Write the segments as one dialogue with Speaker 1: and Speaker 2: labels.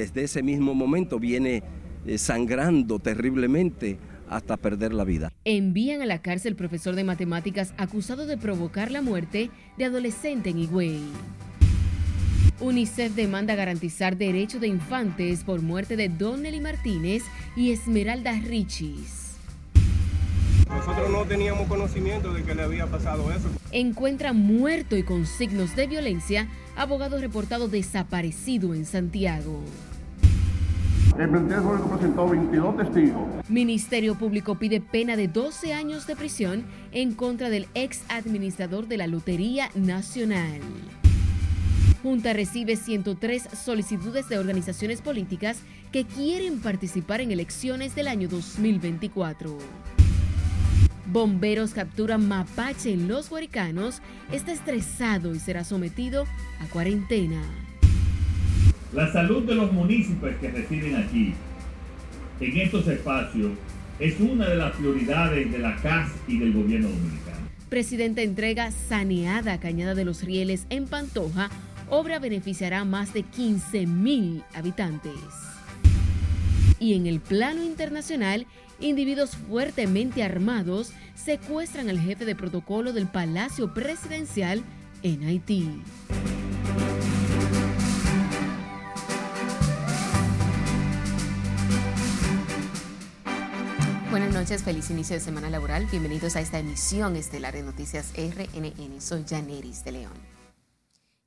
Speaker 1: desde ese mismo momento viene eh, sangrando terriblemente hasta perder la vida.
Speaker 2: Envían a la cárcel profesor de matemáticas acusado de provocar la muerte de adolescente en Higüey. UNICEF demanda garantizar derecho de infantes por muerte de Donnelly Martínez y Esmeralda Richis.
Speaker 3: Nosotros no teníamos conocimiento de que le había pasado eso.
Speaker 2: Encuentra muerto y con signos de violencia abogado reportado desaparecido en Santiago.
Speaker 4: El Ministerio Público presentó 22 testigos.
Speaker 2: Ministerio Público pide pena de 12 años de prisión en contra del ex administrador de la Lotería Nacional. Junta recibe 103 solicitudes de organizaciones políticas que quieren participar en elecciones del año 2024. Bomberos capturan mapache en los Guaricanos, está estresado y será sometido a cuarentena.
Speaker 5: La salud de los municipios que residen aquí, en estos espacios, es una de las prioridades de la CAS y del gobierno dominicano.
Speaker 2: Presidente entrega saneada Cañada de los Rieles en Pantoja. Obra beneficiará a más de 15 mil habitantes. Y en el plano internacional, individuos fuertemente armados secuestran al jefe de protocolo del Palacio Presidencial en Haití. Buenas noches, feliz inicio de semana laboral. Bienvenidos a esta emisión estelar de Noticias RNN. Soy Janeris de León.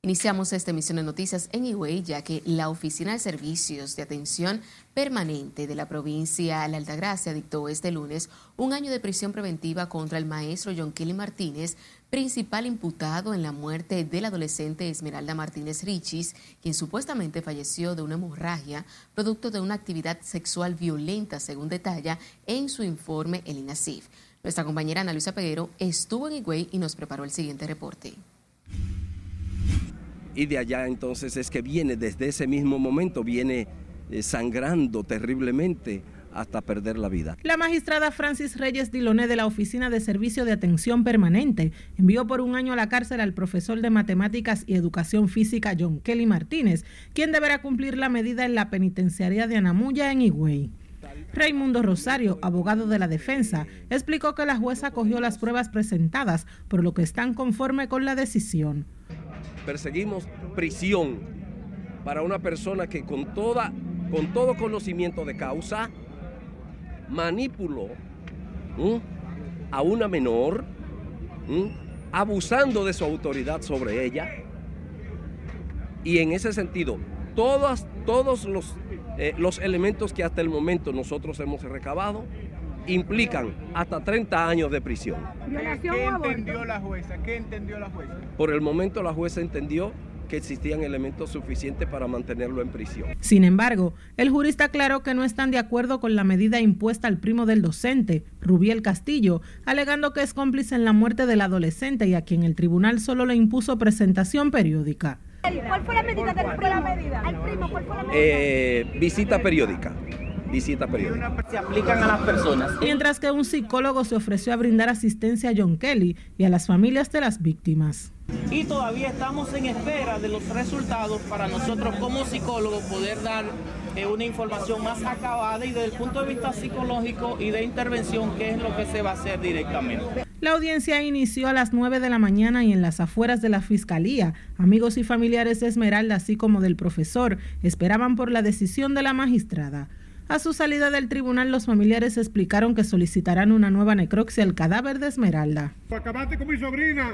Speaker 2: Iniciamos esta emisión de noticias en Higüey, ya que la Oficina de Servicios de Atención Permanente de la provincia de La Altagracia dictó este lunes un año de prisión preventiva contra el maestro John Kelly Martínez, principal imputado en la muerte del adolescente Esmeralda Martínez Richis, quien supuestamente falleció de una hemorragia producto de una actividad sexual violenta, según detalla en su informe el INASIF. Nuestra compañera Ana Luisa Peguero estuvo en Higüey y nos preparó el siguiente reporte
Speaker 1: y de allá entonces es que viene, desde ese mismo momento, viene eh, sangrando terriblemente hasta perder la vida.
Speaker 6: La magistrada Francis Reyes Diloné de la Oficina de Servicio de Atención Permanente envió por un año a la cárcel al profesor de Matemáticas y Educación Física John Kelly Martínez, quien deberá cumplir la medida en la penitenciaría de Anamuya en Higüey. Raimundo Rosario, abogado de la defensa, explicó que la jueza cogió las pruebas presentadas, por lo que están conforme con la decisión
Speaker 1: perseguimos prisión para una persona que con, toda, con todo conocimiento de causa manipuló a una menor, abusando de su autoridad sobre ella. Y en ese sentido, todos, los, eh, los elementos que hasta el momento nosotros hemos recabado implican hasta 30 años de prisión.
Speaker 3: ¿Qué entendió la jueza? ¿Qué entendió la jueza?
Speaker 1: Por el momento la jueza entendió que existían elementos suficientes para mantenerlo en prisión.
Speaker 6: Sin embargo, el jurista aclaró que no están de acuerdo con la medida impuesta al primo del docente, Rubiel Castillo, alegando que es cómplice en la muerte del adolescente y a quien el tribunal solo le impuso presentación periódica.
Speaker 7: ¿Cuál fue la medida del primo? ¿Al primo cuál fue la medida?
Speaker 1: Eh, visita periódica visita periódica.
Speaker 8: Se aplican a las personas.
Speaker 6: Mientras que un psicólogo se ofreció a brindar asistencia a John Kelly y a las familias de las víctimas.
Speaker 8: Y todavía estamos en espera de los resultados para nosotros como psicólogos poder dar eh, una información más acabada y desde el punto de vista psicológico y de intervención qué es lo que se va a hacer directamente.
Speaker 6: La audiencia inició a las 9 de la mañana y en las afueras de la fiscalía. Amigos y familiares de Esmeralda, así como del profesor, esperaban por la decisión de la magistrada. A su salida del tribunal, los familiares explicaron que solicitarán una nueva necropsia al cadáver de Esmeralda.
Speaker 4: Acabaste con mi sobrina.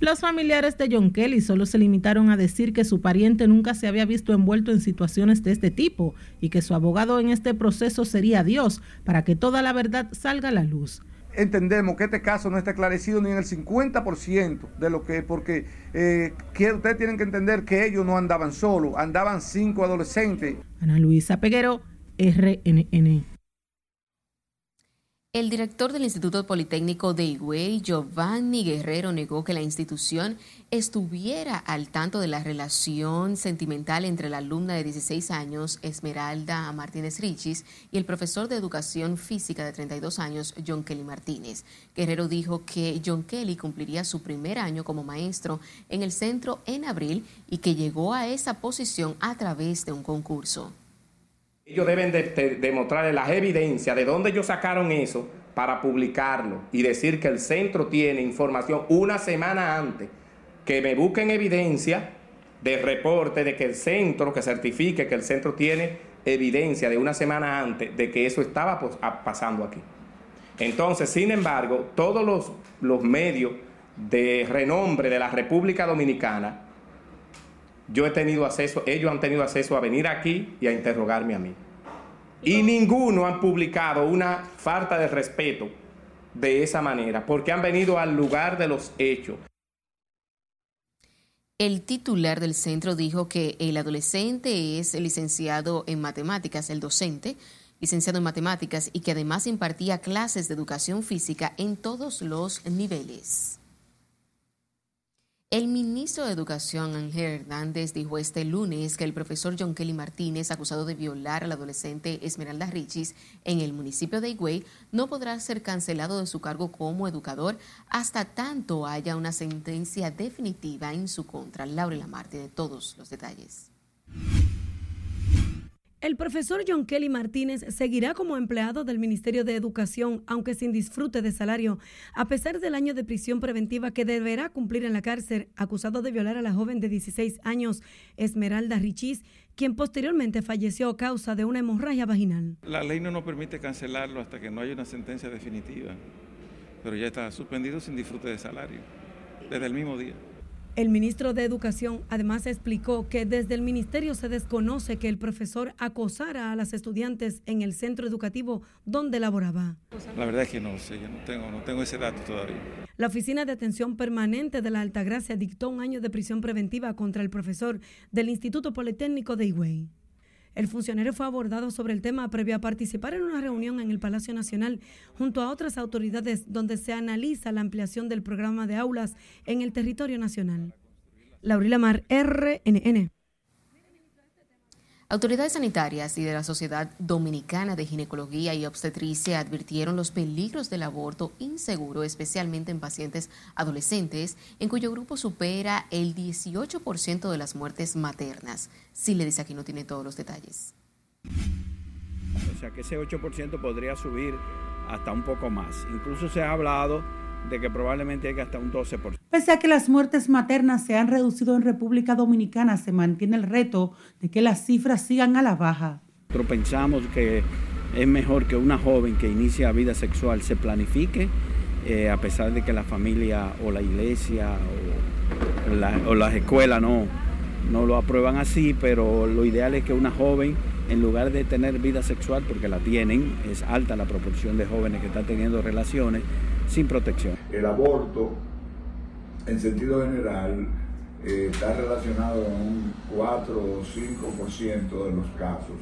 Speaker 6: Los familiares de John Kelly solo se limitaron a decir que su pariente nunca se había visto envuelto en situaciones de este tipo y que su abogado en este proceso sería Dios para que toda la verdad salga a la luz.
Speaker 9: Entendemos que este caso no está esclarecido ni en el 50% de lo que es, porque eh, ustedes tienen que entender que ellos no andaban solos, andaban cinco adolescentes.
Speaker 6: Ana Luisa Peguero, RNN.
Speaker 2: El director del Instituto Politécnico de Higüey, Giovanni Guerrero, negó que la institución estuviera al tanto de la relación sentimental entre la alumna de 16 años, Esmeralda Martínez Richis, y el profesor de educación física de 32 años, John Kelly Martínez. Guerrero dijo que John Kelly cumpliría su primer año como maestro en el centro en abril y que llegó a esa posición a través de un concurso.
Speaker 10: Ellos deben de, las evidencias de dónde ellos sacaron eso para publicarlo y decir que el centro tiene información una semana antes, que me busquen evidencia de reporte de que el centro, que certifique que el centro tiene evidencia de una semana antes de que eso estaba pues, pasando aquí. Entonces, sin embargo, todos los, los medios de renombre de la República Dominicana yo he tenido acceso, ellos han tenido acceso a venir aquí y a interrogarme a mí. Y ninguno han publicado una falta de respeto de esa manera, porque han venido al lugar de los hechos.
Speaker 2: El titular del centro dijo que el adolescente es licenciado en matemáticas, el docente, licenciado en matemáticas, y que además impartía clases de educación física en todos los niveles. El ministro de Educación, Ángel Hernández, dijo este lunes que el profesor John Kelly Martínez, acusado de violar al adolescente Esmeralda Richis en el municipio de Higüey, no podrá ser cancelado de su cargo como educador hasta tanto haya una sentencia definitiva en su contra. Laura Lamar de todos los detalles.
Speaker 11: El profesor John Kelly Martínez seguirá como empleado del Ministerio de Educación, aunque sin disfrute de salario, a pesar del año de prisión preventiva que deberá cumplir en la cárcel, acusado de violar a la joven de 16 años, Esmeralda Richis, quien posteriormente falleció a causa de una hemorragia vaginal.
Speaker 12: La ley no nos permite cancelarlo hasta que no haya una sentencia definitiva, pero ya está suspendido sin disfrute de salario, desde el mismo día.
Speaker 11: El ministro de Educación además explicó que desde el ministerio se desconoce que el profesor acosara a las estudiantes en el centro educativo donde laboraba.
Speaker 12: La verdad es que no sé, yo no tengo, no tengo ese dato todavía.
Speaker 11: La Oficina de Atención Permanente de la Altagracia dictó un año de prisión preventiva contra el profesor del Instituto Politécnico de Higüey. El funcionario fue abordado sobre el tema previo a participar en una reunión en el Palacio Nacional junto a otras autoridades donde se analiza la ampliación del programa de aulas en el territorio nacional. Laurila Mar, RNN.
Speaker 2: Autoridades sanitarias y de la Sociedad Dominicana de Ginecología y Obstetricia advirtieron los peligros del aborto inseguro, especialmente en pacientes adolescentes, en cuyo grupo supera el 18% de las muertes maternas. Si le dice aquí no tiene todos los detalles.
Speaker 13: O sea que ese 8% podría subir hasta un poco más. Incluso se ha hablado de que probablemente hay hasta un 12%.
Speaker 6: Pese a que las muertes maternas se han reducido en República Dominicana, se mantiene el reto de que las cifras sigan a la baja.
Speaker 13: Nosotros pensamos que es mejor que una joven que inicia vida sexual se planifique, a pesar de que la familia o la iglesia o, la, o las escuelas no, no lo aprueban así, pero lo ideal es que una joven, en lugar de tener vida sexual, porque la tienen, es alta la proporción de jóvenes que están teniendo relaciones, sin protección.
Speaker 14: El aborto, en sentido general, eh, está relacionado en un 4 o 5% de los casos.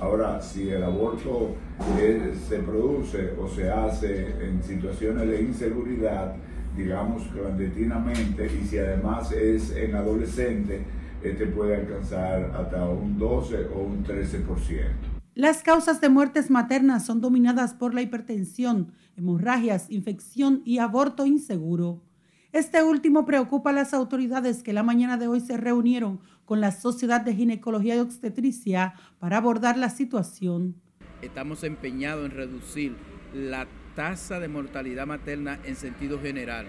Speaker 14: Ahora, si el aborto eh, se produce o se hace en situaciones de inseguridad, digamos clandestinamente, y si además es en adolescente, este puede alcanzar hasta un 12 o un 13%.
Speaker 6: Las causas de muertes maternas son dominadas por la hipertensión, hemorragias, infección y aborto inseguro. Este último preocupa a las autoridades que la mañana de hoy se reunieron con la Sociedad de Ginecología y Obstetricia para abordar la situación.
Speaker 15: Estamos empeñados en reducir la tasa de mortalidad materna en sentido general,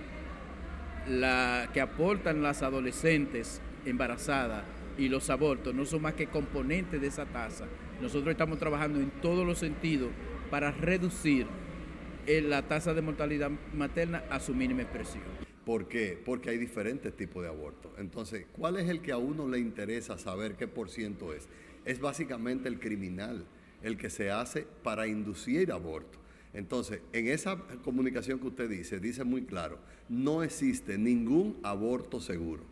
Speaker 15: la que aportan las adolescentes embarazadas y los abortos no son más que componentes de esa tasa. Nosotros estamos trabajando en todos los sentidos para reducir la tasa de mortalidad materna a su mínima expresión.
Speaker 16: ¿Por qué? Porque hay diferentes tipos de abortos. Entonces, ¿cuál es el que a uno le interesa saber qué por ciento es? Es básicamente el criminal, el que se hace para inducir aborto. Entonces, en esa comunicación que usted dice, dice muy claro, no existe ningún aborto seguro.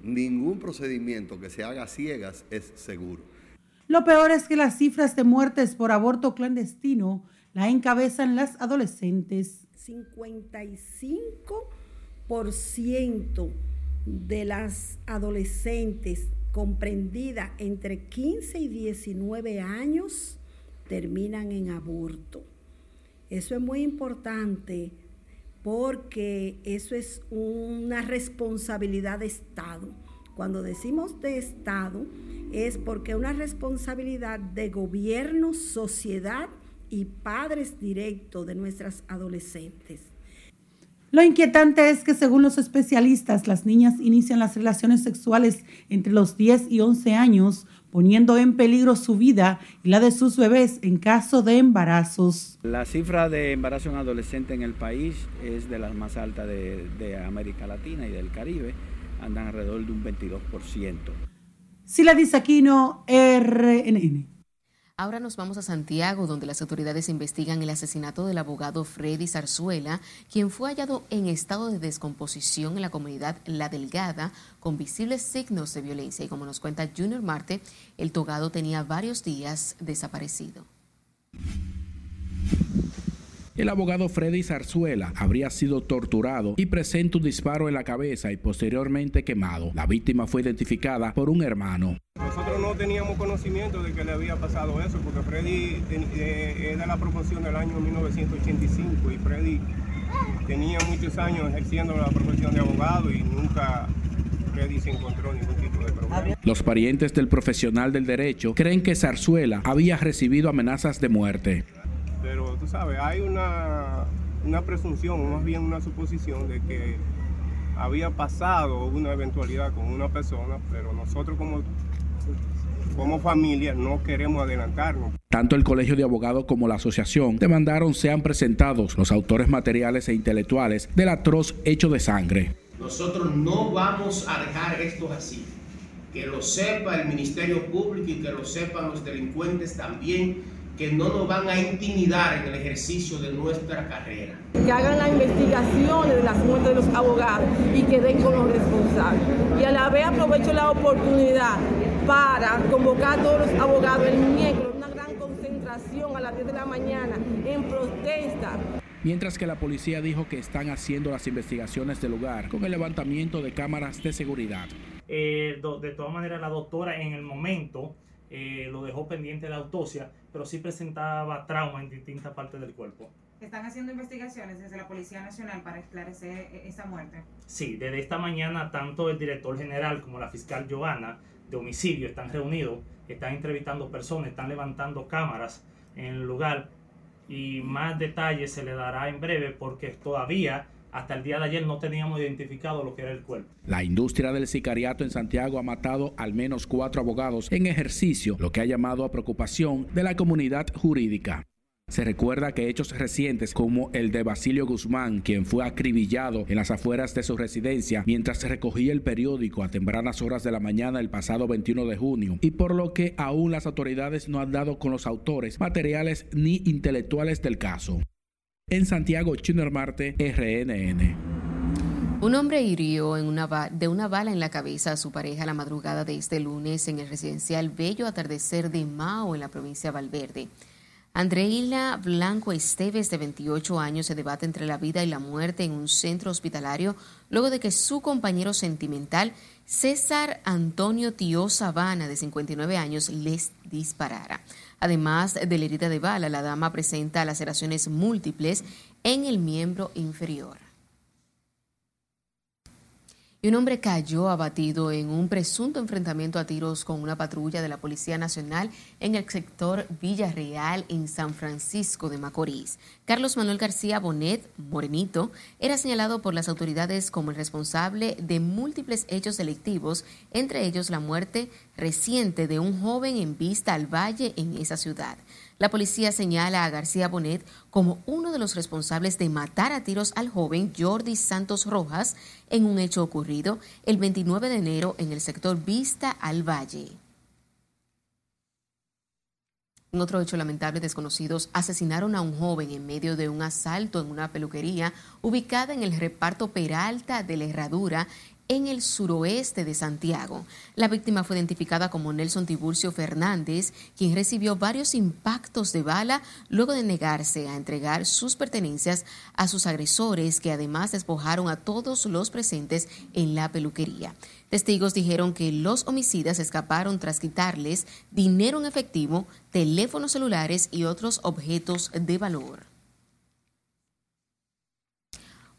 Speaker 16: Ningún procedimiento que se haga ciegas es seguro.
Speaker 6: Lo peor es que las cifras de muertes por aborto clandestino
Speaker 17: la encabezan las adolescentes.
Speaker 18: 55% de las adolescentes comprendidas entre 15 y 19 años terminan en aborto. Eso es muy importante porque eso es una responsabilidad de Estado. Cuando decimos de Estado es porque es una responsabilidad de gobierno, sociedad y padres directos de nuestras adolescentes.
Speaker 17: Lo inquietante es que según los especialistas, las niñas inician las relaciones sexuales entre los 10 y 11 años, poniendo en peligro su vida y la de sus bebés en caso de embarazos.
Speaker 13: La cifra de embarazo en adolescente en el país es de las más altas de, de América Latina y del Caribe, andan alrededor de un 22%.
Speaker 17: Sila Aquino, RNN.
Speaker 2: Ahora nos vamos a Santiago, donde las autoridades investigan el asesinato del abogado Freddy Zarzuela, quien fue hallado en estado de descomposición en la comunidad La Delgada, con visibles signos de violencia. Y como nos cuenta Junior Marte, el togado tenía varios días desaparecido.
Speaker 19: El abogado Freddy Zarzuela habría sido torturado y presenta un disparo en la cabeza y posteriormente quemado. La víctima fue identificada por un hermano.
Speaker 3: Nosotros no teníamos conocimiento de que le había pasado eso, porque Freddy eh, es de la promoción del año 1985 y Freddy tenía muchos años ejerciendo la profesión de abogado y nunca Freddy se encontró ningún tipo de problema.
Speaker 19: Los parientes del profesional del derecho creen que Zarzuela había recibido amenazas de muerte
Speaker 3: pero sabes, hay una, una presunción, más bien una suposición de que había pasado una eventualidad con una persona, pero nosotros como, como familia no queremos adelantarnos.
Speaker 19: Tanto el Colegio de Abogados como la asociación demandaron sean presentados los autores materiales e intelectuales del atroz hecho de sangre.
Speaker 20: Nosotros no vamos a dejar esto así. Que lo sepa el Ministerio Público y que lo sepan los delincuentes también que no nos van a intimidar en el ejercicio de nuestra carrera.
Speaker 21: Que hagan las investigaciones de las muertes de los abogados y que den con los responsables. Y a la vez aprovecho la oportunidad para convocar a todos los abogados el miércoles, una gran concentración a las 10 de la mañana en protesta.
Speaker 19: Mientras que la policía dijo que están haciendo las investigaciones del lugar con el levantamiento de cámaras de seguridad.
Speaker 22: Eh, de todas maneras, la doctora en el momento eh, lo dejó pendiente de la autopsia, pero sí presentaba trauma en distintas partes del cuerpo.
Speaker 23: ¿Están haciendo investigaciones desde la Policía Nacional para esclarecer e-, esa muerte?
Speaker 22: Sí, desde esta mañana tanto el director general como la fiscal Giovanna de homicidio están reunidos, están entrevistando personas, están levantando cámaras en el lugar y más detalles se le dará en breve porque todavía hasta el día de ayer no teníamos identificado lo que era el cuerpo.
Speaker 19: La industria del sicariato en Santiago ha matado al menos cuatro abogados en ejercicio, lo que ha llamado a preocupación de la comunidad jurídica. Se recuerda que hechos recientes como el de Basilio Guzmán, quien fue acribillado en las afueras de su residencia mientras recogía el periódico a tempranas horas de la mañana el pasado 21 de junio, y por lo que aún las autoridades no han dado con los autores materiales ni intelectuales del caso. En Santiago, Junior Marte, RNN.
Speaker 2: Un hombre hirió de una bala en la cabeza a su pareja la madrugada de este lunes en el residencial Bello Atardecer de Mao en la provincia de Valverde. Andreila Blanco Esteves, de 28 años, se debate entre la vida y la muerte en un centro hospitalario luego de que su compañero sentimental, César Antonio Tío Sabana, de 59 años, les disparara. Además de la herida de bala, la dama presenta laceraciones múltiples en el miembro inferior y un hombre cayó abatido en un presunto enfrentamiento a tiros con una patrulla de la Policía Nacional en el sector Villarreal en San Francisco de Macorís. Carlos Manuel García Bonet, Morenito, era señalado por las autoridades como el responsable de múltiples hechos delictivos, entre ellos la muerte reciente de un joven en Vista al Valle en esa ciudad. La policía señala a García Bonet como uno de los responsables de matar a tiros al joven Jordi Santos Rojas en un hecho ocurrido el 29 de enero en el sector Vista al Valle. En otro hecho lamentable, desconocidos asesinaron a un joven en medio de un asalto en una peluquería ubicada en el reparto Peralta de la Herradura en el suroeste de Santiago. La víctima fue identificada como Nelson Tiburcio Fernández, quien recibió varios impactos de bala luego de negarse a entregar sus pertenencias a sus agresores, que además despojaron a todos los presentes en la peluquería. Testigos dijeron que los homicidas escaparon tras quitarles dinero en efectivo, teléfonos celulares y otros objetos de valor.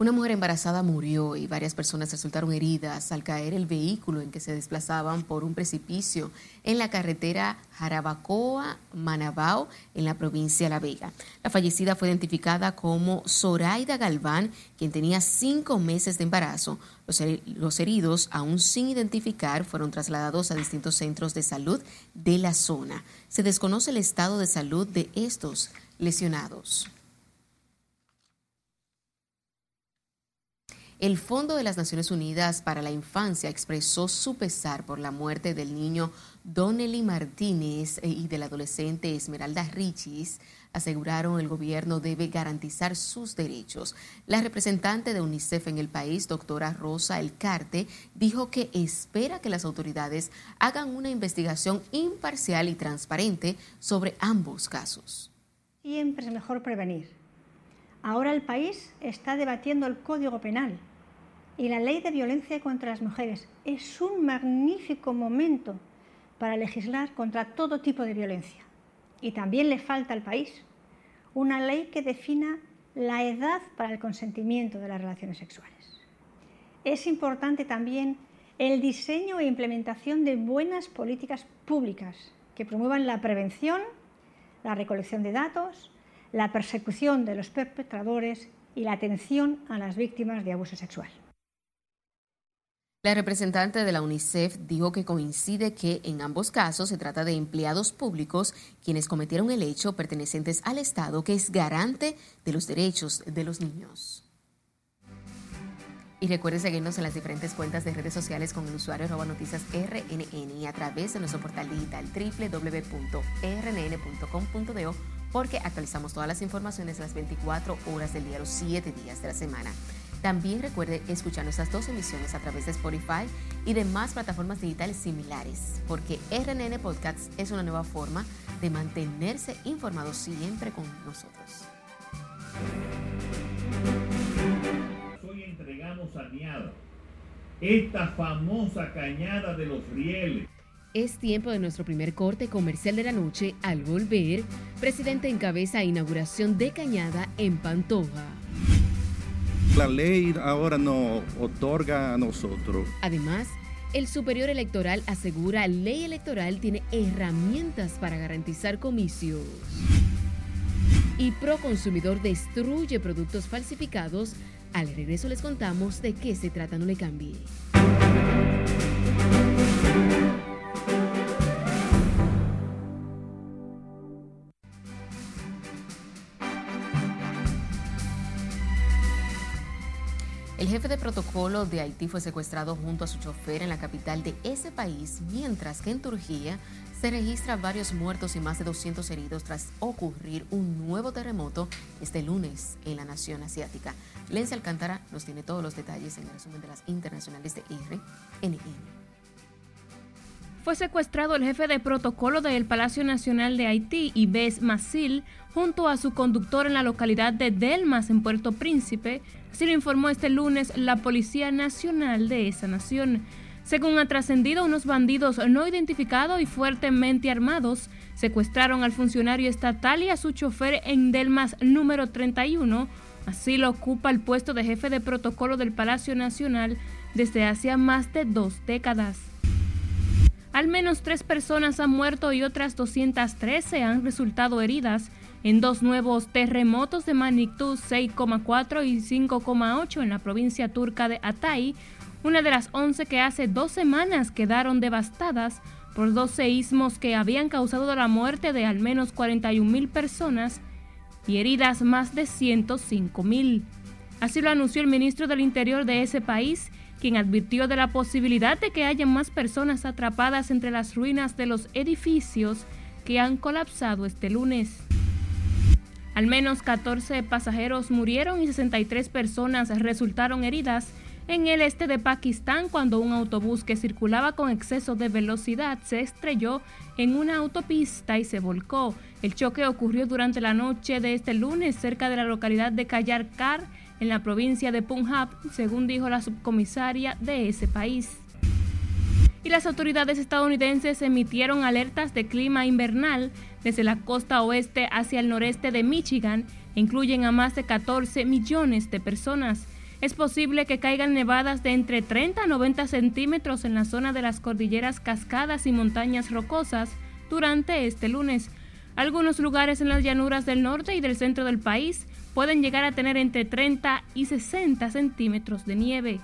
Speaker 2: Una mujer embarazada murió y varias personas resultaron heridas al caer el vehículo en que se desplazaban por un precipicio en la carretera Jarabacoa-Manabao en la provincia de La Vega. La fallecida fue identificada como Zoraida Galván, quien tenía cinco meses de embarazo. Los, los heridos, aún sin identificar, fueron trasladados a distintos centros de salud de la zona. Se desconoce el estado de salud de estos lesionados. El Fondo de las Naciones Unidas para la Infancia expresó su pesar por la muerte del niño Donnelly Martínez y del adolescente Esmeralda Richis. Aseguraron el gobierno debe garantizar sus derechos. La representante de UNICEF en el país, doctora Rosa Elcarte, dijo que espera que las autoridades hagan una investigación imparcial y transparente sobre ambos casos.
Speaker 24: Siempre es mejor prevenir. Ahora el país está debatiendo el Código Penal y la ley de violencia contra las mujeres es un magnífico momento para legislar contra todo tipo de violencia. Y también le falta al país una ley que defina la edad para el consentimiento de las relaciones sexuales. Es importante también el diseño e implementación de buenas políticas públicas que promuevan la prevención, la recolección de datos, la persecución de los perpetradores y la atención a las víctimas de abuso sexual.
Speaker 2: La representante de la UNICEF dijo que coincide que en ambos casos se trata de empleados públicos quienes cometieron el hecho pertenecientes al Estado que es garante de los derechos de los niños. Y recuerde seguirnos en las diferentes cuentas de redes sociales con el usuario arroba noticias RNN y a través de nuestro portal digital www.rnn.com.do porque actualizamos todas las informaciones las 24 horas del día, los 7 días de la semana. También recuerde escuchar nuestras dos emisiones a través de Spotify y demás plataformas digitales similares, porque RNN Podcasts es una nueva forma de mantenerse informado siempre con nosotros.
Speaker 25: Hoy entregamos a esta famosa cañada de los rieles.
Speaker 2: Es tiempo de nuestro primer corte comercial de la noche. Al volver, presidente encabeza inauguración de Cañada en Pantoja.
Speaker 26: La ley ahora nos otorga a nosotros.
Speaker 2: Además, el Superior Electoral asegura ley electoral tiene herramientas para garantizar comicios. Y Proconsumidor destruye productos falsificados. Al regreso les contamos de qué se trata, no le cambie. El jefe de protocolo de Haití fue secuestrado junto a su chofer en la capital de ese país, mientras que en Turquía se registra varios muertos y más de 200 heridos tras ocurrir un nuevo terremoto este lunes en la nación asiática. Lencia Alcántara nos tiene todos los detalles en el resumen de las internacionales de RNN.
Speaker 27: Fue secuestrado el jefe de protocolo del Palacio Nacional de Haití, Ives Masil, junto a su conductor en la localidad de Delmas, en Puerto Príncipe, Así lo informó este lunes la Policía Nacional de esa nación. Según ha trascendido, unos bandidos no identificados y fuertemente armados secuestraron al funcionario estatal y a su chofer en Delmas número 31. Así lo ocupa el puesto de jefe de protocolo del Palacio Nacional desde hace más de dos décadas. Al menos tres personas han muerto y otras 213 han resultado heridas en dos nuevos terremotos de magnitud 6,4 y 5,8 en la provincia turca de Atay, una de las 11 que hace dos semanas quedaron devastadas por dos seísmos que habían causado la muerte de al menos 41 mil personas y heridas más de 105 mil. Así lo anunció el ministro del Interior de ese país, quien advirtió de la posibilidad de que haya más personas atrapadas entre las ruinas de los edificios que han colapsado este lunes. Al menos 14 pasajeros murieron y 63 personas resultaron heridas en el este de Pakistán cuando un autobús que circulaba con exceso de velocidad se estrelló en una autopista y se volcó. El choque ocurrió durante la noche de este lunes cerca de la localidad de Kayarkar, en la provincia de Punjab, según dijo la subcomisaria de ese país. Y las autoridades estadounidenses emitieron alertas de clima invernal desde la costa oeste hacia el noreste de Michigan e incluyen a más de 14 millones de personas. Es posible que caigan nevadas de entre 30 a 90 centímetros en la zona de las cordilleras Cascadas y montañas rocosas durante este lunes. Algunos lugares en las llanuras del norte y del centro del país pueden llegar a tener entre 30 y 60 centímetros de nieve.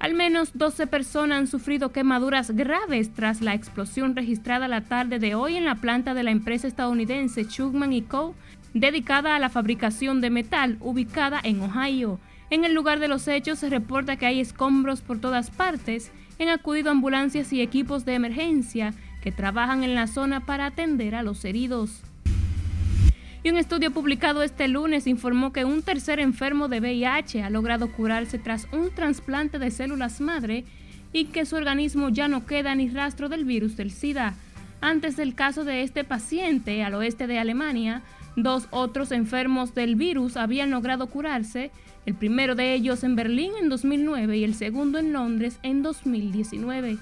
Speaker 27: Al menos 12 personas han sufrido quemaduras graves tras la explosión registrada la tarde de hoy en la planta de la empresa estadounidense Chugman Co., dedicada a la fabricación de metal, ubicada en Ohio. En el lugar de los hechos se reporta que hay escombros por todas partes. Han acudido ambulancias y equipos de emergencia que trabajan en la zona para atender a los heridos. Y un estudio publicado este lunes informó que un tercer enfermo de VIH ha logrado curarse tras un trasplante de células madre y que su organismo ya no queda ni rastro del virus del SIDA. Antes del caso de este paciente al oeste de Alemania, dos otros enfermos del virus habían logrado curarse el primero de ellos en Berlín en 2009 y el segundo en Londres en 2019.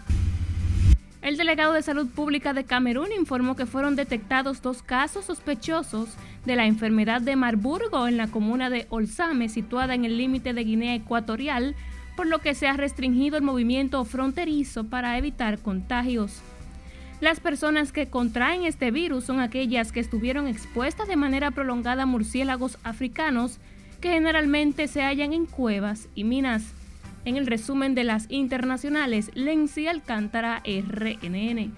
Speaker 27: El delegado de Salud Pública de Camerún informó que fueron detectados dos casos sospechosos de la enfermedad de Marburgo en la comuna de Olsame, situada en el límite de Guinea Ecuatorial, por lo que se ha restringido el movimiento fronterizo para evitar contagios. Las personas que contraen este virus son aquellas que estuvieron expuestas de manera prolongada a murciélagos africanos que generalmente se hallan en cuevas y minas. En el resumen de las internacionales, Lenzi Alcántara, RNN.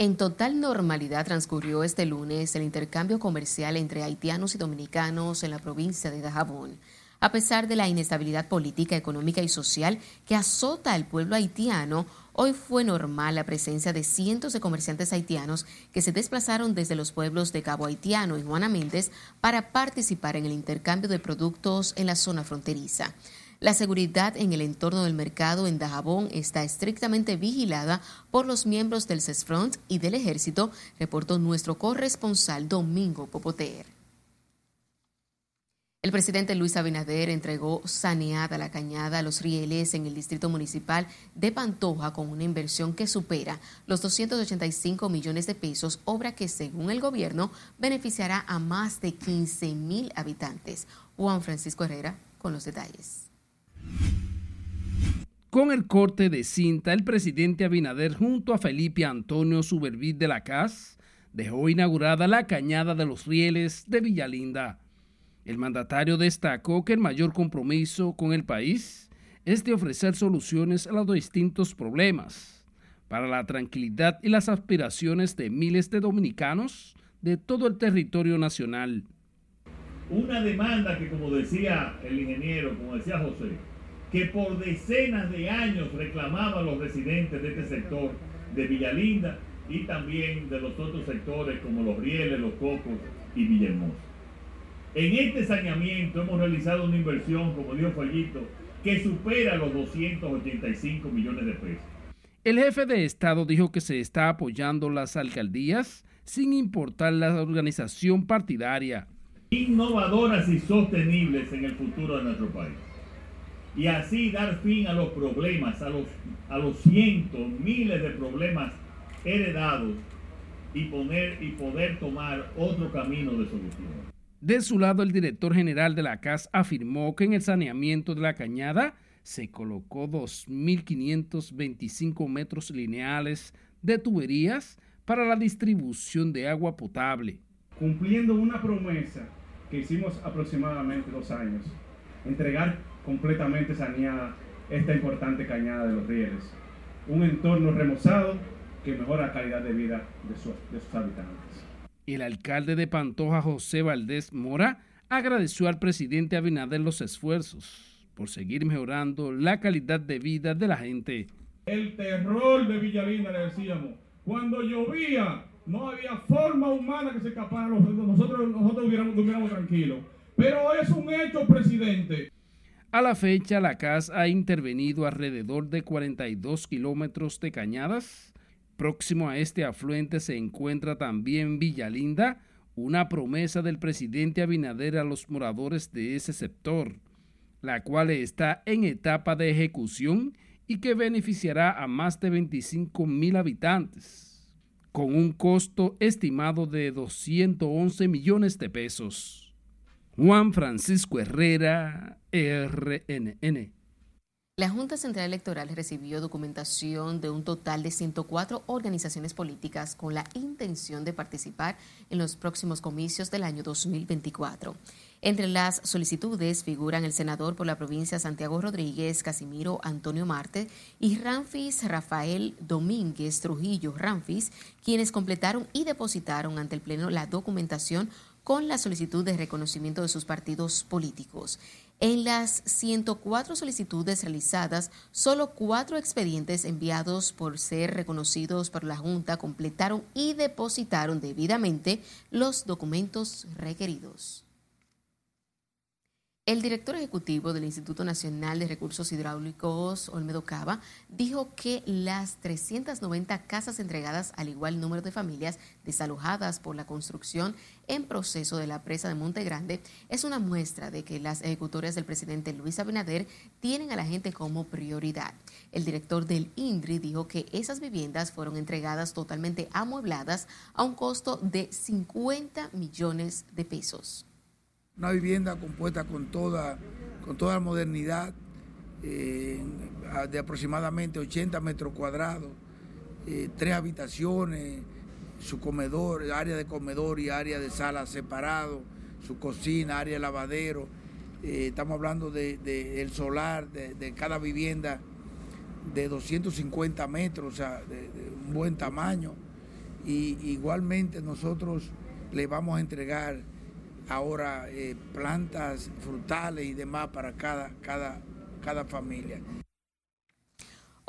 Speaker 2: En total normalidad transcurrió este lunes el intercambio comercial entre haitianos y dominicanos en la provincia de Dajabón. A pesar de la inestabilidad política, económica y social que azota al pueblo haitiano, Hoy fue normal la presencia de cientos de comerciantes haitianos que se desplazaron desde los pueblos de Cabo Haitiano y Juana Méndez para participar en el intercambio de productos en la zona fronteriza. La seguridad en el entorno del mercado en Dajabón está estrictamente vigilada por los miembros del CESFRONT y del Ejército, reportó nuestro corresponsal Domingo Popoter. El presidente Luis Abinader entregó saneada la cañada a los rieles en el distrito municipal de Pantoja con una inversión que supera los 285 millones de pesos, obra que según el gobierno beneficiará a más de 15 mil habitantes. Juan Francisco Herrera con los detalles.
Speaker 28: Con el corte de cinta, el presidente Abinader junto a Felipe Antonio Subervid de la CAS dejó inaugurada la cañada de los rieles de Villalinda el mandatario destacó que el mayor compromiso con el país es de ofrecer soluciones a los distintos problemas para la tranquilidad y las aspiraciones de miles de dominicanos de todo el territorio nacional.
Speaker 25: Una demanda que, como decía el ingeniero, como decía José, que por decenas de años reclamaban los residentes de este sector de Villalinda y también de los otros sectores como Los Rieles, Los Cocos y Villahermosa. En este saneamiento hemos realizado una inversión, como dijo Fallito, que supera los 285 millones de pesos.
Speaker 28: El jefe de Estado dijo que se está apoyando las alcaldías sin importar la organización partidaria.
Speaker 25: Innovadoras y sostenibles en el futuro de nuestro país. Y así dar fin a los problemas, a los, a los cientos, miles de problemas heredados y, poner, y poder tomar otro camino de solución.
Speaker 28: De su lado, el director general de la CAS afirmó que en el saneamiento de la cañada se colocó 2.525 metros lineales de tuberías para la distribución de agua potable.
Speaker 29: Cumpliendo una promesa que hicimos aproximadamente dos años, entregar completamente saneada esta importante cañada de los rieles, un entorno remozado que mejora la calidad de vida de, sus habitantes.
Speaker 28: El alcalde de Pantoja, José Valdés Mora, agradeció al presidente Abinader los esfuerzos por seguir mejorando la calidad de vida de la gente.
Speaker 29: El terror de Villalina, le decíamos, cuando llovía no había forma humana que se escapara, nosotros, nosotros hubiéramos, tranquilos.
Speaker 30: Pero es un hecho, presidente.
Speaker 28: A la fecha, la CAS ha intervenido alrededor de 42 kilómetros de cañadas. Próximo a este afluente se encuentra también Villalinda, una promesa del presidente Abinader a los moradores de ese sector, la cual está en etapa de ejecución y que beneficiará a más de 25 mil habitantes, con un costo estimado de 211 millones de pesos. Juan Francisco Herrera, RNN.
Speaker 2: La Junta Central Electoral recibió documentación de un total de 104 organizaciones políticas con la intención de participar en los próximos comicios del año 2024. Entre las solicitudes figuran el senador por la provincia Santiago Rodríguez, Casimiro Antonio Marte y Ramfis Rafael Domínguez Trujillo Ramfis, quienes completaron y depositaron ante el Pleno la documentación con la solicitud de reconocimiento de sus partidos políticos. En las 104 solicitudes realizadas, solo cuatro expedientes enviados por ser reconocidos por la Junta completaron y depositaron debidamente los documentos requeridos. El director ejecutivo del Instituto Nacional de Recursos Hidráulicos, Olmedo Cava, dijo que las 390 casas entregadas al igual número de familias desalojadas por la construcción en proceso de la presa de Monte Grande es una muestra de que las ejecutorias del presidente Luis Abinader tienen a la gente como prioridad. El director del INDRI dijo que esas viviendas fueron entregadas totalmente amuebladas a un costo de 50 millones de pesos
Speaker 31: una vivienda compuesta con toda, con toda la modernidad, eh, de aproximadamente 80 metros cuadrados, eh, tres habitaciones, su comedor, área de comedor y área de sala separado, su cocina, área de lavadero. Eh, estamos hablando del de, solar de, cada vivienda de 250 metros, o sea, de, un buen tamaño. Y igualmente nosotros le vamos a entregar ahora eh, plantas frutales y demás para cada, cada, cada familia.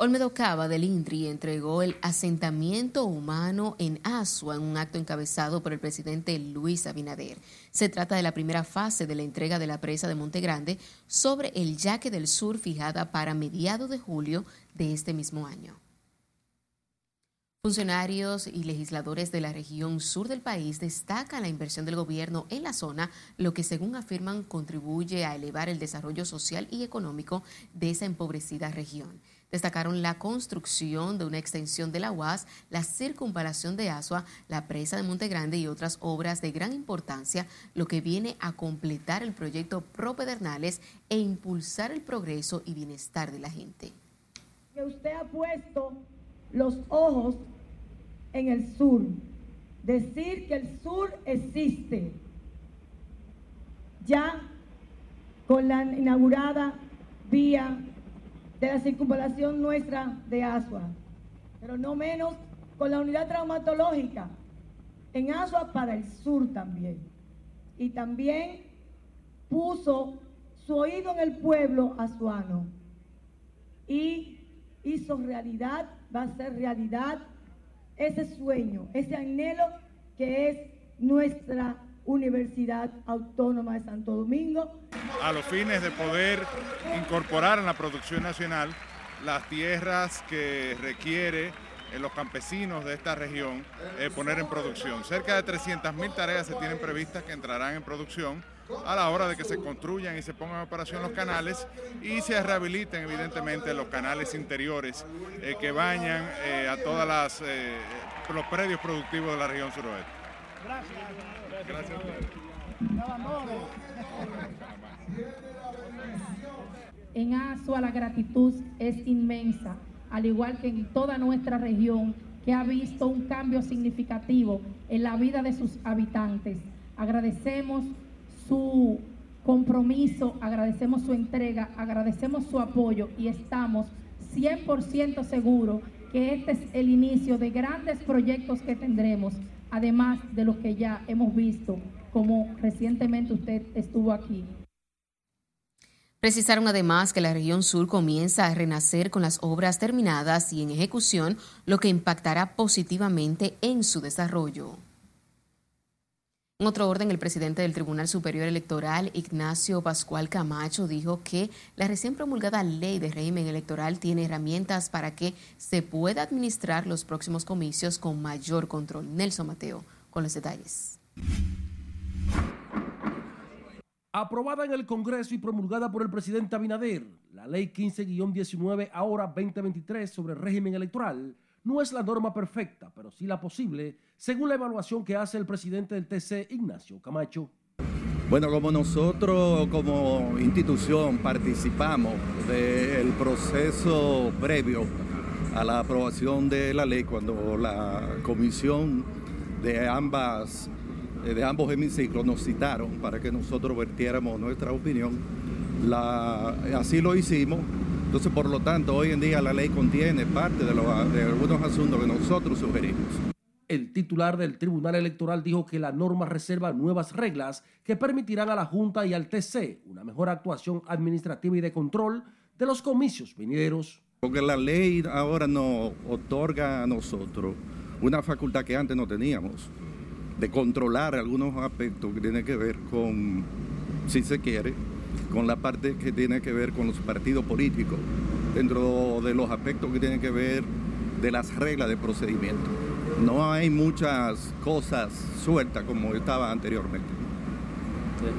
Speaker 2: Olmedo Cava del INDRI entregó el asentamiento humano en Asua en un acto encabezado por el presidente Luis Abinader. Se trata de la primera fase de la entrega de la presa de Monte Grande sobre el Yaque del Sur fijada para mediados de julio de este mismo año. Funcionarios y legisladores de la región sur del país destacan la inversión del gobierno en la zona, lo que según afirman contribuye a elevar el desarrollo social y económico de esa empobrecida región. Destacaron la construcción de una extensión de la UAS, la circunvalación de Asua, la presa de Monte Grande y otras obras de gran importancia, lo que viene a completar el proyecto Pro Pedernales e impulsar el progreso y bienestar de la gente.
Speaker 32: Que usted ha puesto los ojos en el sur. Decir que el sur existe. Ya con la inaugurada vía de la circunvalación nuestra de Asua, pero no menos con la unidad traumatológica en Asua para el sur también. Y también puso su oído en el pueblo asuano y hizo realidad va a ser realidad ese sueño, ese anhelo que es nuestra Universidad Autónoma de Santo Domingo.
Speaker 33: A los fines de poder incorporar en la producción nacional las tierras que requiere eh, los campesinos de esta región eh, poner en producción. Cerca de 300.000 tareas se tienen previstas que entrarán en producción a la hora de que se construyan y se pongan en operación los canales y se rehabiliten evidentemente los canales interiores eh, que bañan eh, a todas las eh, los predios productivos de la región suroeste. Gracias. Gracias.
Speaker 34: En Asua la gratitud es inmensa, al igual que en toda nuestra región que ha visto un cambio significativo en la vida de sus habitantes. Agradecemos su compromiso, agradecemos su entrega, agradecemos su apoyo y estamos 100% seguros que este es el inicio de grandes proyectos que tendremos, además de los que ya hemos visto, como recientemente usted estuvo aquí.
Speaker 2: Precisaron además que la región sur comienza a renacer con las obras terminadas y en ejecución, lo que impactará positivamente en su desarrollo. En otro orden, el presidente del Tribunal Superior Electoral, Ignacio Pascual Camacho, dijo que la recién promulgada ley de régimen electoral tiene herramientas para que se pueda administrar los próximos comicios con mayor control. Nelson Mateo, con los detalles.
Speaker 35: Aprobada en el Congreso y promulgada por el presidente Abinader, la ley 15-19, ahora 2023, sobre régimen electoral, no es la norma perfecta, pero sí la posible, según la evaluación que hace el presidente del TC, Ignacio Camacho.
Speaker 26: Bueno, como nosotros como institución participamos del proceso previo a la aprobación de la ley, cuando la comisión de ambas de ambos hemiciclos nos citaron para que nosotros vertiéramos nuestra opinión. Así lo hicimos entonces, por lo tanto, hoy en día la ley contiene parte de, de algunos asuntos que nosotros sugerimos.
Speaker 35: El titular del Tribunal Electoral dijo que la norma reserva nuevas reglas que permitirán a la Junta y al TC una mejor actuación administrativa y de control de los comicios venideros.
Speaker 26: Porque la ley ahora nos otorga a nosotros una facultad que antes no teníamos, de controlar algunos aspectos que tienen que ver con, si se quiere, con la parte que tiene que ver con los partidos políticos, dentro de los aspectos que tienen que ver de las reglas de procedimiento. No hay muchas cosas sueltas como estaba anteriormente.